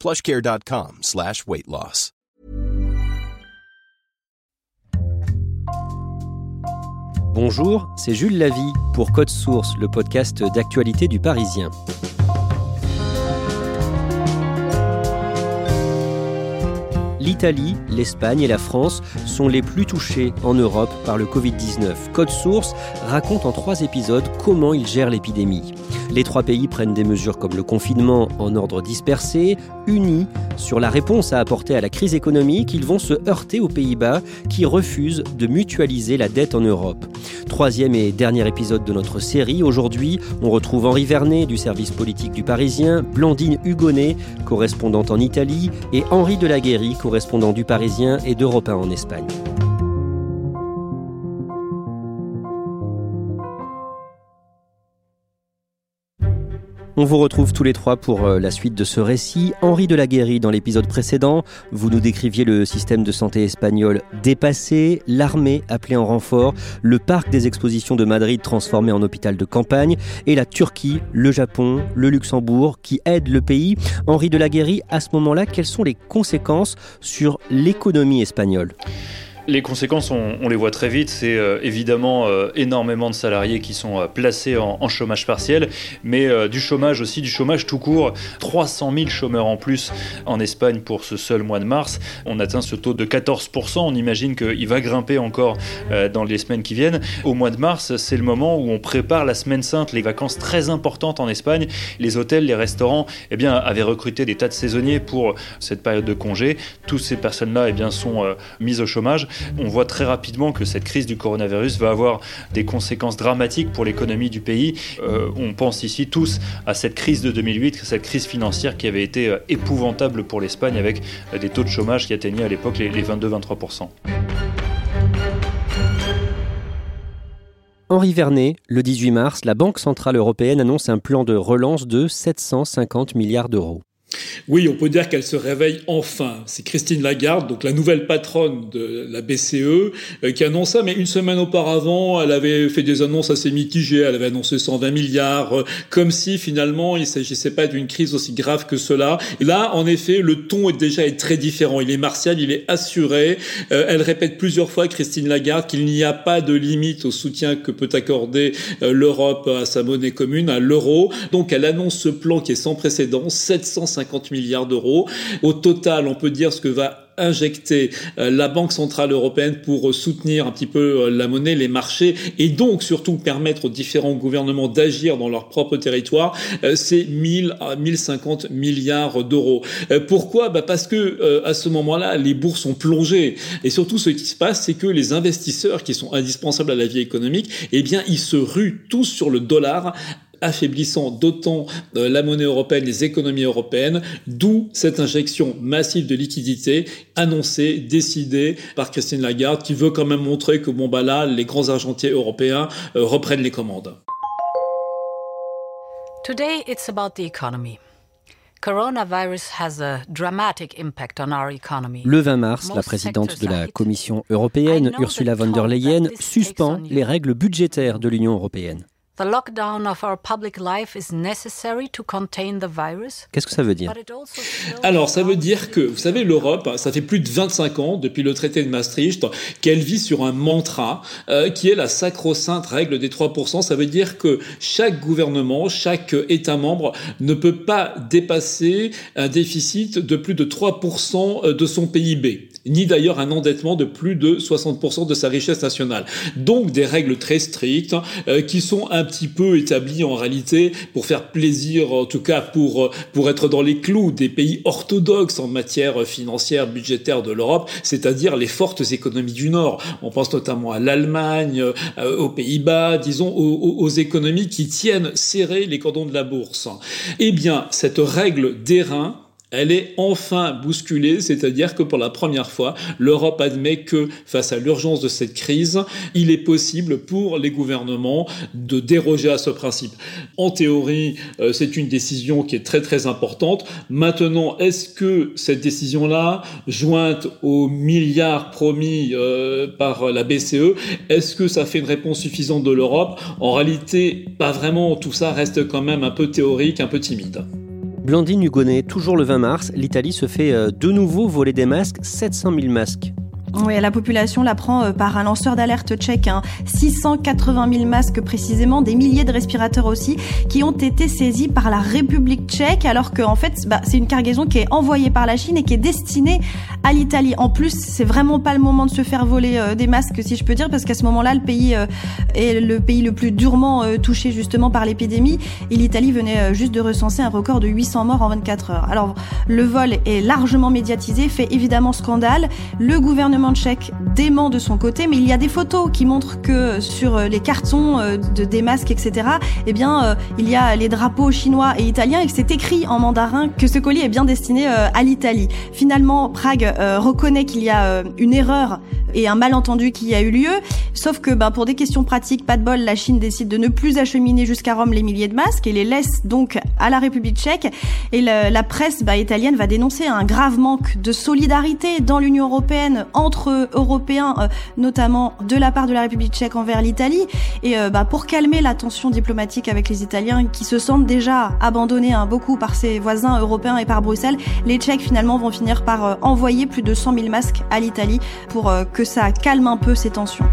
plushcare.com slash weight loss. Bonjour, c'est Jules Lavie pour Code Source, le podcast d'actualité du Parisien. L'Italie, l'Espagne et la France sont les plus touchés en Europe par le Covid-19. Code Source raconte en trois épisodes comment ils gèrent l'épidémie. Les trois pays prennent des mesures comme le confinement en ordre dispersé, unis sur la réponse à apporter à la crise économique. Ils vont se heurter aux Pays-Bas qui refusent de mutualiser la dette en Europe. Troisième et dernier épisode de notre série. Aujourd'hui, on retrouve Henri Vernet du service politique du Parisien, Blandine Hugonnet, correspondante en Italie, et Henri Delaguéry, correspondant du Parisien et d'Europe 1 en Espagne. On vous retrouve tous les trois pour euh, la suite de ce récit. Henri Delaguéry, dans l'épisode précédent, vous nous décriviez le système de santé espagnol dépassé, l'armée appelée en renfort, le parc des expositions de Madrid transformé en hôpital de campagne, et la Turquie, le Japon, le Luxembourg qui aident le pays. Henri Delaguéry, à ce moment-là, quelles sont les conséquences sur l'économie espagnole? Les conséquences, on, les voit très vite. C'est euh, évidemment euh, énormément de salariés qui sont euh, placés en, chômage partiel, mais du chômage aussi, du chômage tout court. 300 000 chômeurs en plus en Espagne pour ce seul mois de mars. On atteint ce taux de 14%. On imagine qu'il va grimper encore dans les semaines qui viennent. Au mois de mars, c'est le moment où on prépare la semaine sainte, les vacances très importantes en Espagne. Les hôtels, les restaurants, eh bien, avaient recruté des tas de saisonniers pour cette période de congé. Toutes ces personnes-là, eh bien, sont mises au chômage on voit très rapidement que cette crise du coronavirus va avoir des conséquences dramatiques pour l'économie du pays. Euh, on pense ici tous à cette crise de 2008, cette crise financière qui avait été euh, épouvantable pour l'Espagne avec euh, des taux de chômage qui atteignaient à l'époque les 22-23%. Henri Vernet, le 18 mars, la Banque Centrale Européenne annonce un plan de relance de 750 milliards d'euros. Oui, on peut dire qu'elle se réveille enfin. C'est Christine Lagarde, donc la nouvelle patronne de la BCE, euh, qui annonce ça. Mais une semaine auparavant, elle avait fait des annonces assez mitigées. Elle avait annoncé 120 milliards, euh, comme si finalement il s'agissait pas d'une crise aussi grave que cela. Et là, en effet, le ton est déjà très différent. Il est martial, il est assuré. Euh, elle répète plusieurs fois, Christine Lagarde, qu'il n'y a pas de limite au soutien que peut accorder l'Europe à sa monnaie commune, à l'euro. Donc elle annonce ce plan qui est sans précédent, 750 50 milliards d'euros. Au total, on peut dire ce que va injecter euh, la Banque centrale européenne pour soutenir un petit peu euh, la monnaie, les marchés, et donc surtout permettre aux différents gouvernements d'agir dans leur propre territoire, euh, c'est 1000 à 1050 milliards d'euros. Pourquoi? Bah Parce que à ce moment-là, les bourses sont plongées, et surtout ce qui se passe, c'est que les investisseurs qui sont indispensables à la vie économique, eh bien, ils se ruent tous sur le dollar affaiblissant d'autant euh, la monnaie européenne, les économies européennes, d'où cette injection massive de liquidités annoncée, décidée par Christine Lagarde, qui veut quand même montrer que bon bah là, les grands argentiers européens euh, reprennent les commandes. Today it's about the economy. Coronavirus has a dramatic impact on our economy. Le 20 mars, la présidente de la Commission européenne, Ursula von der Leyen, suspend les règles budgétaires de l'Union européenne. Qu'est-ce que ça veut dire Alors, ça veut dire que, vous savez, l'Europe, ça fait plus de 25 ans, depuis le traité de Maastricht, qu'elle vit sur un mantra euh, qui est la sacro-sainte règle des 3%. Ça veut dire que chaque gouvernement, chaque État membre ne peut pas dépasser un déficit de plus de 3% de son PIB ni d'ailleurs un endettement de plus de 60% de sa richesse nationale. Donc des règles très strictes euh, qui sont un petit peu établies en réalité pour faire plaisir, en tout cas pour, euh, pour être dans les clous des pays orthodoxes en matière financière, budgétaire de l'Europe, c'est-à-dire les fortes économies du Nord. On pense notamment à l'Allemagne, euh, aux Pays-Bas, disons aux, aux, économies qui tiennent serrés les cordons de la bourse. Eh bien, cette règle d'airain elle est enfin bousculée, c'est-à-dire que pour la première fois, l'Europe admet que face à l'urgence de cette crise, il est possible pour les gouvernements de déroger à ce principe. En théorie, euh, c'est une décision qui est très très importante. Maintenant, est-ce que cette décision-là, jointe aux milliards promis euh, par la BCE, est-ce que ça fait une réponse suffisante de l'Europe? En réalité, pas vraiment. Tout ça reste quand même un peu théorique, un peu timide. Blandine Hugonnet, toujours le 20 mars, l'Italie se fait euh, de nouveau voler des masques, 700 000 masques. Oui, la population la prend euh, par un lanceur d'alerte tchèque. 680 hein. 000 masques précisément, des milliers de respirateurs aussi, qui ont été saisis par la République tchèque, alors qu'en fait, bah, c'est une cargaison qui est envoyée par la Chine et qui est destinée à l'Italie. En plus, c'est vraiment pas le moment de se faire voler euh, des masques, si je peux dire, parce qu'à ce moment-là, le pays euh, est le pays le plus durement touché justement par l'épidémie, et l'Italie venait juste de recenser un record de 800 morts en 24 heures. Alors, le vol est largement médiatisé, fait évidemment scandale. Le gouvernement tchèque dément de son côté, mais il y a des photos qui montrent que sur euh, les cartons euh, de, des masques, etc., eh bien, euh, il y a les drapeaux chinois et italiens et que c'est écrit en mandarin que ce colis est bien destiné à l'Italie. Finalement, Prague reconnaît qu'il y a une erreur et un malentendu qui a eu lieu, sauf que ben, pour des questions pratiques, pas de bol, la Chine décide de ne plus acheminer jusqu'à Rome les milliers de masques et les laisse donc à la République tchèque. Et la, presse ben, italienne va dénoncer un grave manque de solidarité dans l'Union européenne entre européens, euh, notamment de la part de la République tchèque envers l'Italie. Et euh, bah, pour calmer la tension diplomatique avec les Italiens qui se sentent déjà abandonnés hein, beaucoup par ses voisins européens et par Bruxelles, les Tchèques finalement vont finir par euh, envoyer plus de 100 000 masques à l'Italie pour que ça calme un peu ces tensions.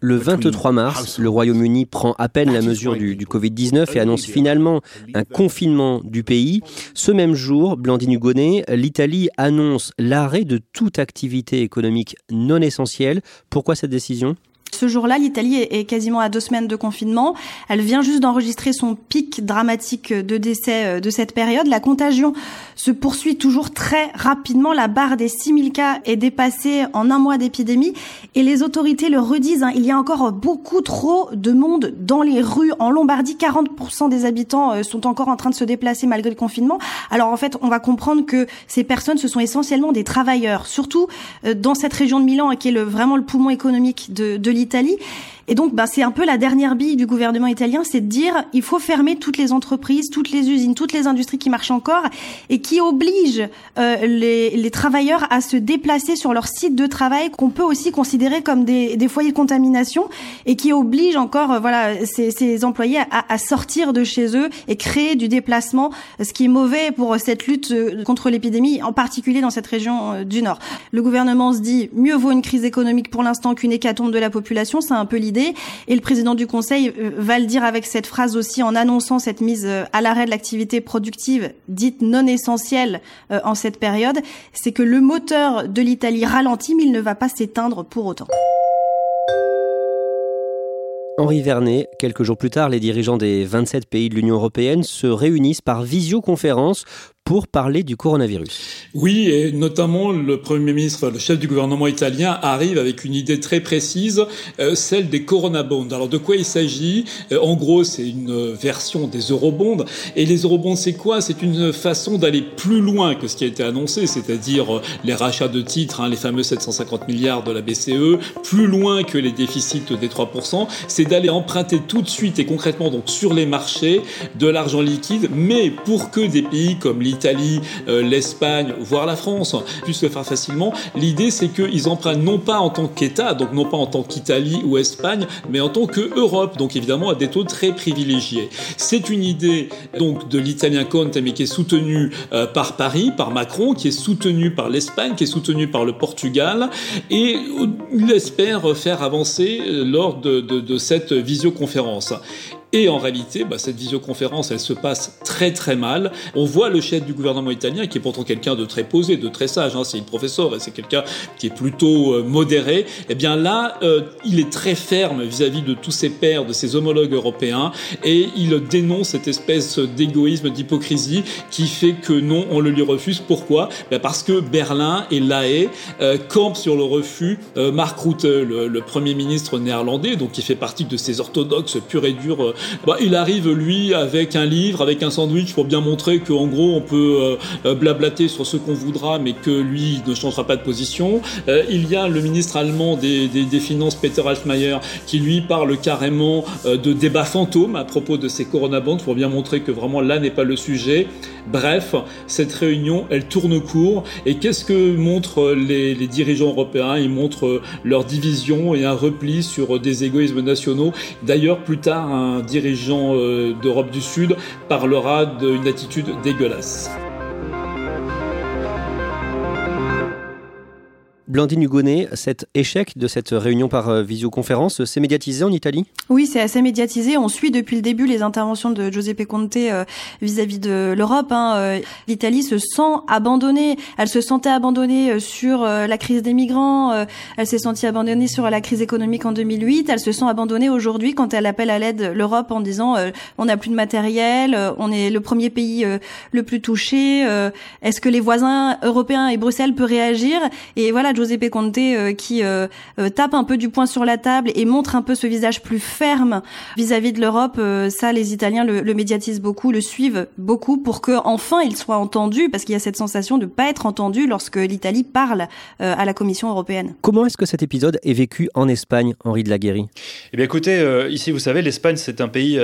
Le 23 mars, le Royaume-Uni prend à peine la mesure du, du Covid-19 et annonce finalement un confinement du pays. Ce même jour, Blandine Hugonnet, l'Italie annonce l'arrêt de toute activité économique non essentielle. Pourquoi cette décision? Ce jour-là, l'Italie est quasiment à deux semaines de confinement. Elle vient juste d'enregistrer son pic dramatique de décès euh, de cette période. La contagion se poursuit toujours très rapidement. La barre des 6000 cas est dépassée en un mois d'épidémie. Et les autorités le redisent, hein, il y a encore beaucoup trop de monde dans les rues. En Lombardie, 40% des habitants euh, sont encore en train de se déplacer malgré le confinement. Alors en fait, on va comprendre que ces personnes, ce sont essentiellement des travailleurs, surtout euh, dans cette région de Milan, qui est vraiment le poumon économique de, de l'Italie. Et donc, bah, c'est un peu la dernière bille du gouvernement italien, c'est de dire il faut fermer toutes les entreprises, toutes les usines, toutes les industries qui marchent encore et qui obligent euh, les, les, travailleurs à se déplacer sur leur site de travail qu'on peut aussi considérer comme des, des, foyers de contamination et qui obligent encore euh, voilà ces, ces employés à, à, sortir de chez eux et créer du déplacement, ce qui est mauvais pour cette lutte euh, contre l'épidémie, en particulier dans cette région euh, du Nord. Le gouvernement se dit mieux vaut une crise économique pour l'instant qu'une hécatombe de la population, c'est un peu l'idée et le président du Conseil euh, va le dire avec cette phrase aussi en annonçant cette mise euh, à l'arrêt de l'activité productive dite non essentielle euh, en cette période, c'est que le moteur de l'Italie ralentit, mais il ne va pas s'éteindre pour autant. Henri Vernet, quelques jours plus tard, les dirigeants des 27 pays de l'Union européenne se réunissent par visioconférence pour parler du coronavirus. Oui, et notamment le Premier ministre, le chef du gouvernement italien, arrive avec une idée très précise, euh, celle des Corona Bonds. Alors de quoi il s'agit? Euh, En gros, c'est une version des eurobonds. Et les eurobonds, c'est quoi? C'est une façon d'aller plus loin que ce qui a été annoncé, c'est-à-dire euh, les rachats de titres, hein, les fameux 750 milliards de la BCE, plus loin que les déficits des 3%. C'est d'aller emprunter tout de suite et concrètement donc sur les marchés de l'argent liquide, mais pour que des pays comme l'Italie, l'Italie, l'Espagne, voire la France puissent le faire facilement. L'idée, c'est qu'ils empruntent non pas en tant qu'État, donc non pas en tant qu'Italie ou Espagne, mais en tant qu'Europe, donc évidemment à des taux très privilégiés. C'est une idée donc de l'italien Conte, mais qui est soutenue par Paris, par Macron, qui est soutenue par l'Espagne, qui est soutenue par le Portugal, et il espère faire avancer lors de, de, de cette visioconférence. Et en réalité, bah, cette visioconférence, elle se passe très très mal. On voit le chef du gouvernement italien, qui est pourtant quelqu'un de très posé, de très sage, hein, c'est une professeur et c'est quelqu'un qui est plutôt euh, modéré. Eh bien là, euh, il est très ferme vis-à-vis de tous ses pairs, de ses homologues européens, et il dénonce cette espèce d'égoïsme, d'hypocrisie qui fait que non, on le lui refuse. Pourquoi? Ben Parce que Berlin et La Haye euh, campent sur le refus. Mark Rutte, le, le, premier ministre néerlandais, donc qui fait partie de ces orthodoxes purs et durs bah, il arrive lui avec un livre, avec un sandwich pour bien montrer qu'en gros on peut euh, blablater sur ce qu'on voudra, mais que lui ne changera pas de position. Euh, il y a le ministre allemand des, Finances, Peter Altmaier, qui lui parle carrément euh, de débat fantôme à propos de ces corona bonds pour bien montrer que vraiment là n'est pas le sujet. Bref, cette réunion, elle tourne court. Et qu'est-ce que montrent les, dirigeants européens? Ils montrent leur division et un repli sur des égoïsmes nationaux. D'ailleurs, plus tard, un dirigeant euh, d'Europe du Sud parlera d'une attitude dégueulasse. Blandine Hugonnet, cet échec de cette réunion par euh, visioconférence, c'est médiatisé en Italie? Oui, c'est assez médiatisé. On suit depuis le début les interventions de Giuseppe Conte euh, vis-à-vis de l'Europe. Hein. Euh, L'Italie se sent abandonnée. Elle se sentait abandonnée sur la crise des migrants. Elle s'est sentie abandonnée sur la crise économique en 2008. Elle se sent abandonnée aujourd'hui quand elle appelle à l'aide l'Europe en disant on n'a plus de matériel, on est le premier pays le plus touché. Est-ce que les voisins européens et Bruxelles peuvent réagir? Et voilà, Conte euh, qui euh, euh, tape un peu du poing sur la table et montre un peu ce visage plus ferme vis-à-vis de l'Europe. ça, les Italiens le, le, médiatisent beaucoup, le suivent beaucoup pour que enfin il soit entendu, parce qu'il y a cette sensation de pas être entendu lorsque l'Italie parle à la Commission européenne. Comment est-ce que cet épisode est vécu en Espagne, Henri de la Guéry Eh bien, écoutez, ici, vous savez, l'Espagne, c'est un pays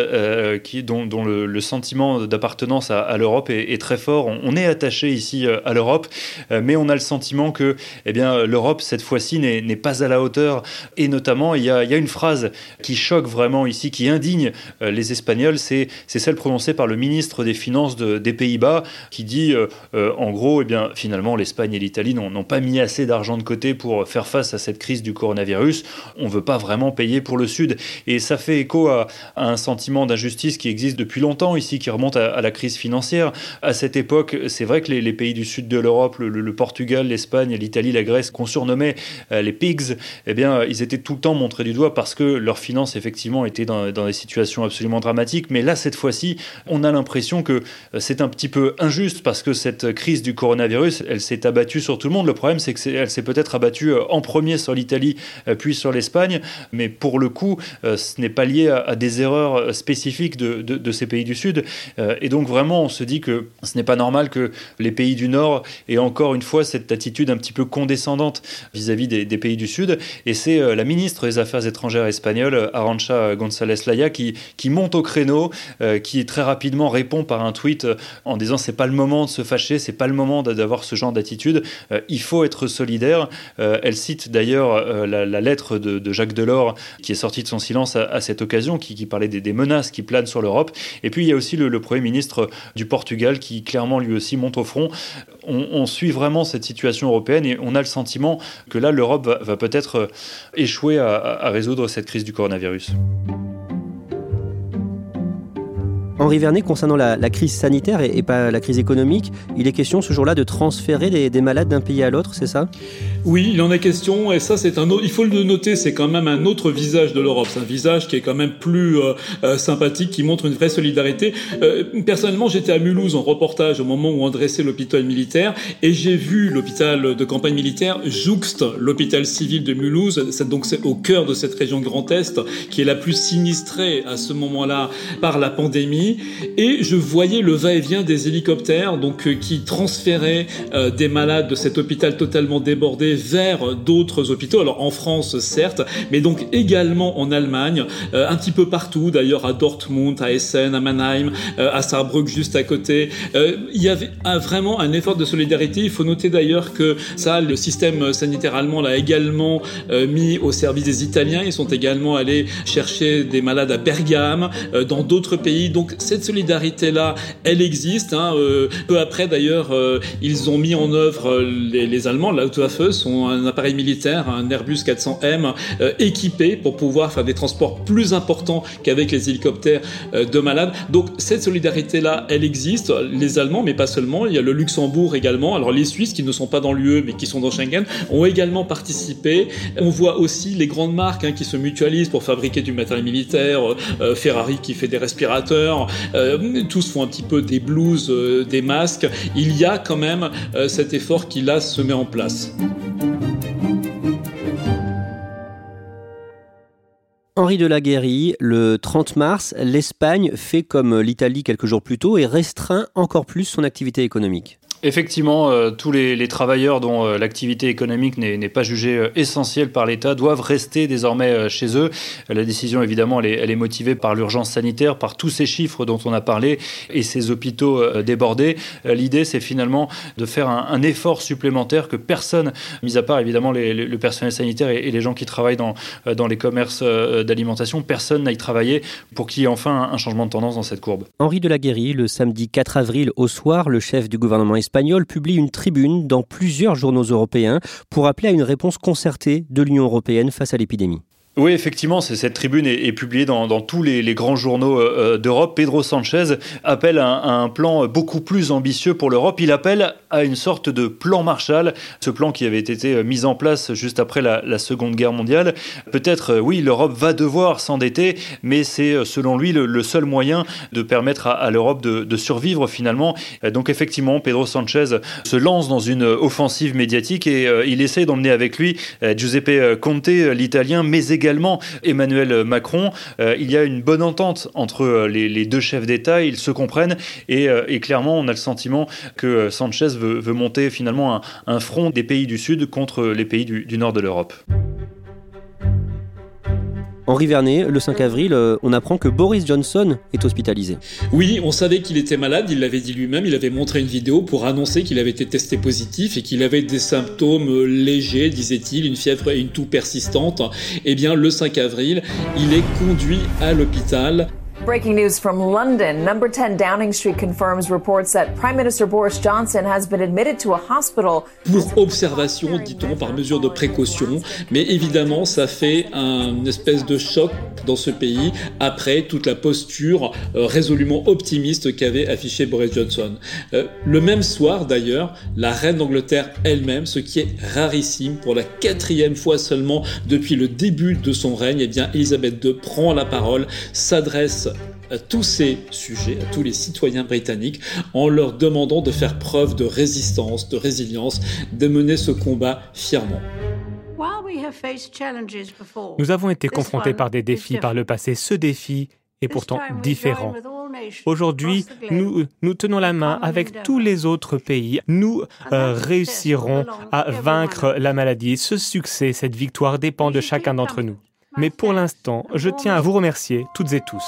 qui dont, dont le, le, sentiment d'appartenance à, à l'Europe est, est, très fort. On, on est attaché ici à l'Europe, mais on a le sentiment que, eh bien, l'Europe, cette fois-ci, n'est pas à la hauteur. Et notamment, il y, a, une phrase qui choque vraiment ici, qui indigne euh, les Espagnols, c'est celle prononcée par le ministre des Finances de, des Pays-Bas, qui dit, euh, euh, en gros, eh bien, finalement, l'Espagne et l'Italie n'ont pas mis assez d'argent de côté pour faire face à cette crise du coronavirus. On ne veut pas vraiment payer pour le Sud. Et ça fait écho à, un sentiment d'injustice qui existe depuis longtemps ici, qui remonte à, la crise financière. À cette époque, c'est vrai que les, les, pays du sud de l'Europe, le, le, Portugal, l'Espagne, l'Italie, la Grèce, qu'on surnommait euh, les pigs, eh bien, ils étaient tout le temps montrés du doigt parce que leurs finances, effectivement, étaient dans, des situations absolument dramatiques. Mais là, cette fois-ci, on a l'impression que euh, c'est un petit peu injuste parce que cette crise du coronavirus, elle s'est abattue sur tout le monde. Le problème, c'est qu'elle s'est peut-être abattue euh, en premier sur l'Italie, puis sur l'Espagne. Mais pour le coup, ce n'est pas lié à, des erreurs spécifiques de, ces pays du Sud. Et donc, vraiment, on se dit que ce n'est pas normal que les pays du Nord aient encore une fois cette attitude un petit peu condescendante vis-à-vis -vis des, pays du Sud. Et c'est euh, la ministre des Affaires étrangères espagnole, Arancha González Laya, qui, monte au créneau, euh, qui très rapidement répond par un tweet euh, en disant c'est pas le moment de se fâcher, c'est pas le moment d'avoir ce genre d'attitude, euh, il faut être solidaire. Euh, elle cite d'ailleurs euh, la, lettre de, Jacques Delors qui est sortie de son silence à, cette occasion, qui, parlait des, menaces qui planent sur l'Europe. Et puis il y a aussi le, Premier ministre du Portugal qui clairement lui aussi monte au front. On, on suit vraiment cette situation européenne et on a le sentiment que là, l'Europe va, peut-être euh, échouer à, résoudre cette crise du coronavirus. Henri Vernet, concernant la, crise sanitaire et, pas la crise économique, il est question ce jour-là de transférer des, des malades d'un pays à l'autre, c'est ça? Oui, il en est question, et ça, c'est un autre. Il faut le noter, c'est quand même un autre visage de l'Europe. C'est un visage qui est quand même plus euh, euh, sympathique, qui montre une vraie solidarité. Euh, personnellement, j'étais à Mulhouse en reportage au moment où on dressait l'hôpital militaire, et j'ai vu l'hôpital de campagne militaire jouxte l'hôpital civil de Mulhouse. Donc c'est au cœur de cette région Grand Est, qui est la plus sinistrée à ce moment-là par la pandémie. Et je voyais le va-et-vient des hélicoptères donc euh, qui transféraient euh, des malades de cet hôpital totalement débordé vers d'autres hôpitaux. Alors en France certes, mais donc également en Allemagne, euh, un petit peu partout d'ailleurs à Dortmund, à Essen, à Mannheim, à Saarbrück juste à côté. il y avait vraiment un effort de solidarité. Il faut noter d'ailleurs que ça, le système sanitaire allemand l'a également mis au service des Italiens. Ils sont également allés chercher des malades à Bergame, dans d'autres pays. Donc cette solidarité-là, elle existe. Hein, euh, peu après, d'ailleurs, euh, ils ont mis en œuvre euh, les, les Allemands, la Luftwaffe, sont un appareil militaire, un Airbus 400M, équipé pour pouvoir faire des transports plus importants qu'avec les hélicoptères de malades. Donc cette solidarité-là, elle existe. Les Allemands, mais pas seulement. Il y a le Luxembourg également. Alors les Suisses, qui ne sont pas dans l'UE, mais qui sont dans Schengen, ont également participé. On voit aussi les grandes marques hein, qui se mutualisent pour fabriquer du matériel militaire. Ferrari qui fait des respirateurs. Tous font un petit peu des blouses, euh, des masques, il y a quand même euh, cet effort qui là se met en place. Henri de la le 30 mars, l'Espagne fait comme l'Italie quelques jours plus tôt et restreint encore plus son activité économique. Effectivement, euh, tous les, travailleurs dont euh, l'activité économique n'est pas jugée euh, essentielle par l'État doivent rester désormais chez eux. La décision, évidemment, elle est, motivée par l'urgence sanitaire, par tous ces chiffres dont on a parlé et ces hôpitaux débordés. L'idée, c'est finalement de faire un, effort supplémentaire que personne, mis à part évidemment le personnel sanitaire et, les gens qui travaillent dans, les commerces d'alimentation, personne n'aille travailler pour qu'il y ait enfin un, changement de tendance dans cette courbe. Henri de la le samedi 4 avril au soir, le chef du gouvernement espagnol espagnol publie une tribune dans plusieurs journaux européens pour appeler à une réponse concertée de l'Union européenne face à l'épidémie. Oui, effectivement, cette tribune est, publiée dans, tous les, grands journaux euh, euh, d'Europe. Pedro Sanchez appelle à, un plan beaucoup plus ambitieux pour l'Europe. Il appelle à une sorte de plan Marshall, ce plan qui avait été euh, mis en place juste après la, Seconde Guerre mondiale. Peut-être, oui, l'Europe va devoir s'endetter, mais c'est selon lui le, seul moyen de permettre à, l'Europe de, survivre finalement. Donc effectivement, Pedro Sanchez se lance dans une offensive médiatique et il essaie d'emmener avec lui Giuseppe Conte, l'italien, mais également également Emmanuel Macron. Euh, il y a une bonne entente entre euh, les, deux chefs d'État, ils se comprennent euh, et, clairement on a le sentiment que Sanchez veut, monter finalement un, front des pays du Sud contre les pays du nord de l'Europe. Henri Vernet, le 5 avril, euh, on apprend que Boris Johnson est hospitalisé. Oui, on savait qu'il était malade, il l'avait dit lui-même, il avait montré une vidéo pour annoncer qu'il avait été testé positif et qu'il avait des symptômes légers, disait-il, une fièvre et une toux persistante. Eh bien, le 5 avril, il est conduit à l'hôpital. Breaking news from London. Number 10 Downing Street confirms reports that Prime Minister Boris Johnson has been admitted to a hospital. Pour observation, dit-on, par mesure de précaution. Mais évidemment, ça fait un espèce de choc dans ce pays après toute la posture euh, résolument optimiste qu'avait affiché Boris Johnson. Euh, le même soir, d'ailleurs, la reine d'Angleterre elle-même, ce qui est rarissime pour la quatrième fois seulement depuis le début de son règne, eh bien, Elisabeth II prend la parole, s'adresse à tous ces sujets, à tous les citoyens britanniques, en leur demandant de faire preuve de résistance, de résilience, de mener ce combat fièrement. Nous avons été confrontés par des défis par le passé. Ce défi est pourtant différent. Aujourd'hui, nous, nous tenons la main avec tous les autres pays. Nous euh, réussirons à vaincre la maladie. Ce succès, cette victoire dépend de chacun d'entre nous. Mais pour l'instant, je tiens à vous remercier toutes et tous.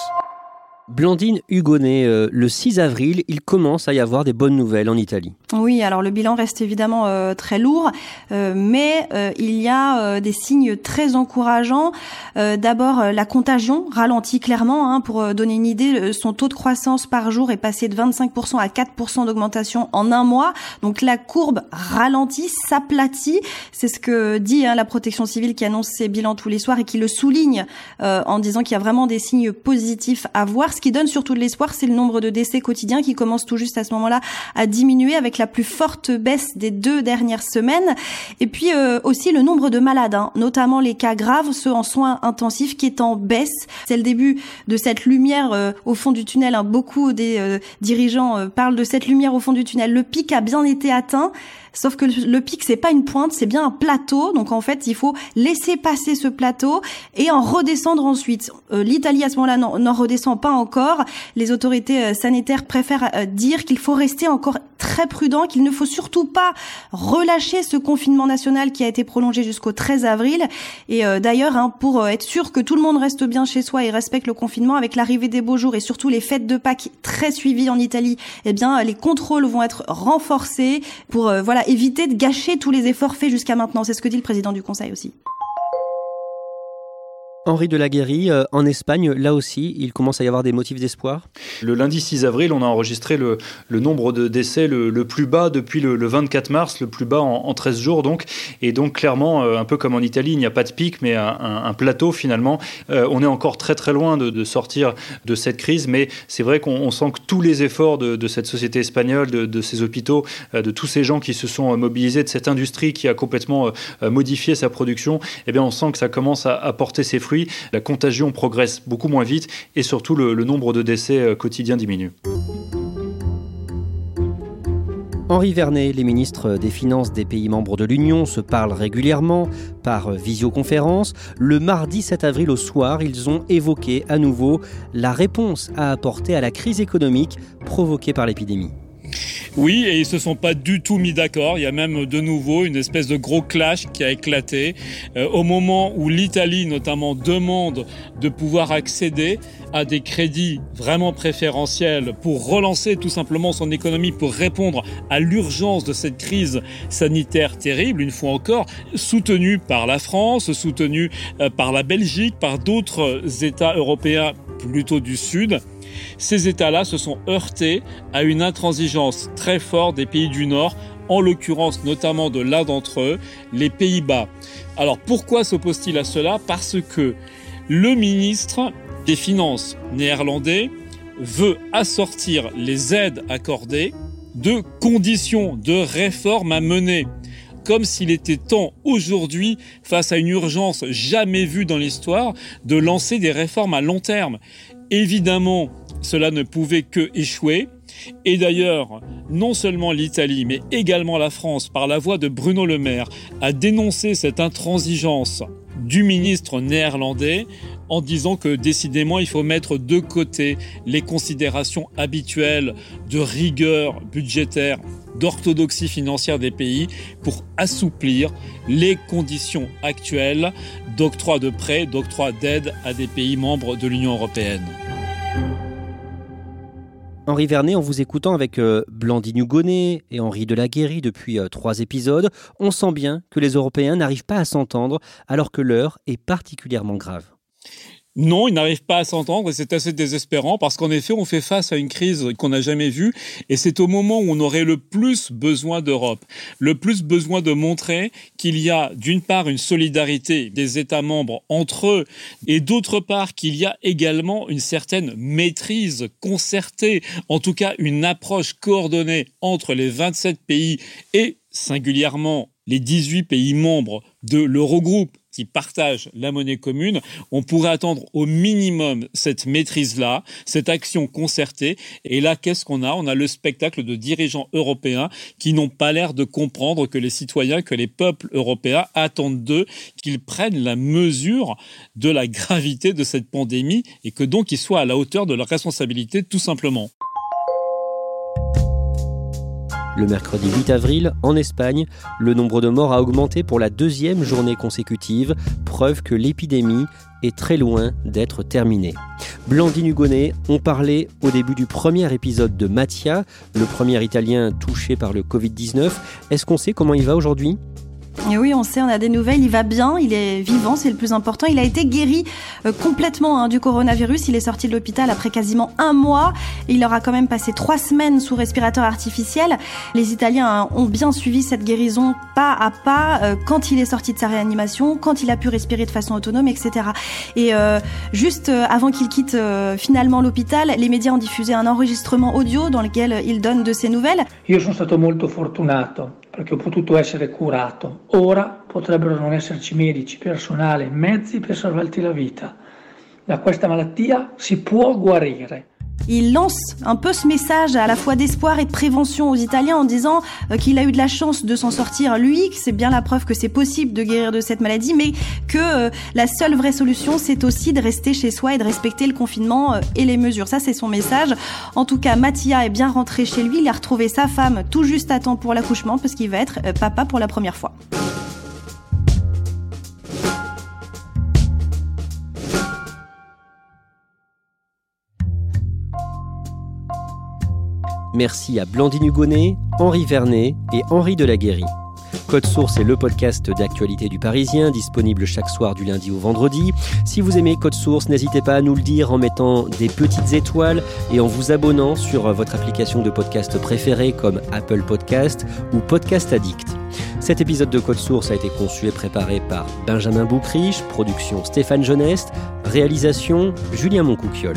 Blandine Hugonnet, euh, le 6 avril, il commence à y avoir des bonnes nouvelles en Italie. Oui, alors le bilan reste évidemment euh, très lourd, euh, mais il y a des signes très encourageants. D'abord, la contagion ralentit clairement. Hein, pour donner une idée, son taux de croissance par jour est passé de 25% à 4% d'augmentation en un mois. Donc la courbe ralentit, s'aplatit. C'est ce que dit hein, la protection civile qui annonce ses bilans tous les soirs et qui le souligne en disant qu'il y a vraiment des signes positifs à voir ce qui donne surtout de l'espoir, c'est le nombre de décès quotidiens qui commence tout juste à ce moment-là à diminuer avec la plus forte baisse des deux dernières semaines. Et puis euh, aussi le nombre de malades, hein, notamment les cas graves, ceux en soins intensifs, qui est en baisse. C'est le début de cette lumière euh, au fond du tunnel. Hein. Beaucoup des euh, dirigeants parlent de cette lumière au fond du tunnel. Le pic a bien été atteint. Sauf que le pic, c'est pas une pointe, c'est bien un plateau. Donc en fait, il faut laisser passer ce plateau et en redescendre ensuite. Euh, L'Italie à ce moment-là n'en redescend pas encore. Les autorités euh, sanitaires préfèrent euh, dire qu'il faut rester encore très prudent, qu'il ne faut surtout pas relâcher ce confinement national qui a été prolongé jusqu'au 13 avril. Et d'ailleurs, hein, pour être sûr que tout le monde reste bien chez soi et respecte le confinement, avec l'arrivée des beaux jours et surtout les fêtes de Pâques très suivies en Italie, eh bien les contrôles vont être renforcés pour voilà éviter de gâcher tous les efforts faits jusqu'à maintenant. C'est ce que dit le président du Conseil aussi. Henri de la euh, en Espagne, là aussi, il commence à y avoir des motifs d'espoir Le lundi 6 avril, on a enregistré le, nombre de décès le, plus bas depuis le, 24 mars, le plus bas en, 13 jours donc. Et donc clairement, euh, un peu comme en Italie, il n'y a pas de pic, mais un, plateau finalement. Euh, on est encore très très loin de, sortir de cette crise, mais c'est vrai qu'on sent que tous les efforts de, cette société espagnole, de, ces hôpitaux, de tous ces gens qui se sont mobilisés, de cette industrie qui a complètement modifié sa production, eh bien on sent que ça commence à, à porter ses fruits la contagion progresse beaucoup moins vite et surtout le, nombre de décès euh, quotidiens diminue. Henri Vernet, les ministres des Finances des pays membres de l'Union se parlent régulièrement par visioconférence. Le mardi 7 avril au soir, ils ont évoqué à nouveau la réponse à apporter à la crise économique provoquée par l'épidémie. Oui, et ils se sont pas du tout mis d'accord. Il y a même de nouveau une espèce de gros clash qui a éclaté euh, au moment où l'Italie notamment demande de pouvoir accéder à des crédits vraiment préférentiels pour relancer tout simplement son économie, pour répondre à l'urgence de cette crise sanitaire terrible, une fois encore, soutenue par la France, soutenue euh, par la Belgique, par d'autres États européens plutôt du Sud ces États-là se sont heurtés à une intransigeance très forte des pays du Nord, en l'occurrence notamment de l'un d'entre eux, les Pays-Bas. Alors pourquoi s'oppose-t-il à cela? Parce que le ministre des Finances néerlandais veut assortir les aides accordées de conditions de réformes à mener comme s'il était temps aujourd'hui, face à une urgence jamais vue dans l'histoire, de lancer des réformes à long terme. Évidemment, cela ne pouvait que échouer. Et d'ailleurs, non seulement l'Italie, mais également la France, par la voix de Bruno Le Maire, a dénoncé cette intransigeance du ministre néerlandais en disant que décidément il faut mettre de côté les considérations habituelles de rigueur budgétaire, d'orthodoxie financière des pays pour assouplir les conditions actuelles d'octroi de prêts, d'octroi d'aide à des pays membres de l'Union européenne. Henri Vernet, en vous écoutant avec euh, Blandine Hugonnet et Henri Delaguéry depuis euh, trois épisodes, on sent bien que les Européens n'arrivent pas à s'entendre alors que l'heure est particulièrement grave. Non, ils n'arrivent pas à s'entendre et c'est assez désespérant parce qu'en effet, on fait face à une crise qu'on n'a jamais vue et c'est au moment où on aurait le plus besoin d'Europe, le plus besoin de montrer qu'il y a d'une part une solidarité des États membres entre eux et d'autre part qu'il y a également une certaine maîtrise concertée, en tout cas une approche coordonnée entre les 27 pays et singulièrement les 18 pays membres de l'Eurogroupe qui partagent la monnaie commune, on pourrait attendre au minimum cette maîtrise-là, cette action concertée. Et là, qu'est-ce qu'on a? On a le spectacle de dirigeants européens qui n'ont pas l'air de comprendre que les citoyens, que les peuples européens attendent d'eux qu'ils prennent la mesure de la gravité de cette pandémie et que donc ils soient à la hauteur de leur responsabilité tout simplement. Le mercredi 8 avril, en Espagne, le nombre de morts a augmenté pour la deuxième journée consécutive, preuve que l'épidémie est très loin d'être terminée. Blandine Hugonnet, on parlait au début du premier épisode de Mattia, le premier Italien touché par le Covid-19. Est-ce qu'on sait comment il va aujourd'hui? Oui, on sait, on a des nouvelles. Il va bien, il est vivant, c'est le plus important. Il a été guéri euh, complètement hein, du coronavirus. Il est sorti de l'hôpital après quasiment un mois. il aura quand même passé trois semaines sous respirateur artificiel. Les Italiens hein, ont bien suivi cette guérison pas à pas euh, quand il est sorti de sa réanimation, quand il a pu respirer de façon autonome, etc. Et euh, juste avant qu'il quitte finalement l'hôpital, les médias ont diffusé un enregistrement audio dans lequel il donne de ses nouvelles. Io sono stato molto fortunato perché ho potuto essere curato. Ora potrebbero non esserci medici, personale, mezzi per salvarti la vita. Da questa malattia si può guarire. Il lance un peu ce message à la fois d'espoir et de prévention aux Italiens en disant euh, qu'il a eu de la chance de s'en sortir lui, que c'est bien la preuve que c'est possible de guérir de cette maladie, mais que euh, la seule vraie solution, c'est aussi de rester chez soi et de respecter le confinement euh, et les mesures. Ça, c'est son message. En tout cas, Mattia est bien rentré chez lui. Il a retrouvé sa femme tout juste à temps pour l'accouchement, parce qu'il va être papa pour la première fois. Merci à Blandine Hugonnet, Henri Vernet et Henri Delaguéry. Code Source est le podcast d'actualité du Parisien, disponible chaque soir du lundi au vendredi. Si vous aimez Code Source, n'hésitez pas à nous le dire en mettant des petites étoiles et en vous abonnant sur votre application de podcast préférée comme Apple Podcast ou Podcast Addict. Cet épisode de Code Source a été conçu et préparé par Benjamin Boucriche, production Stéphane Geneste, réalisation Julien Moncouquiole.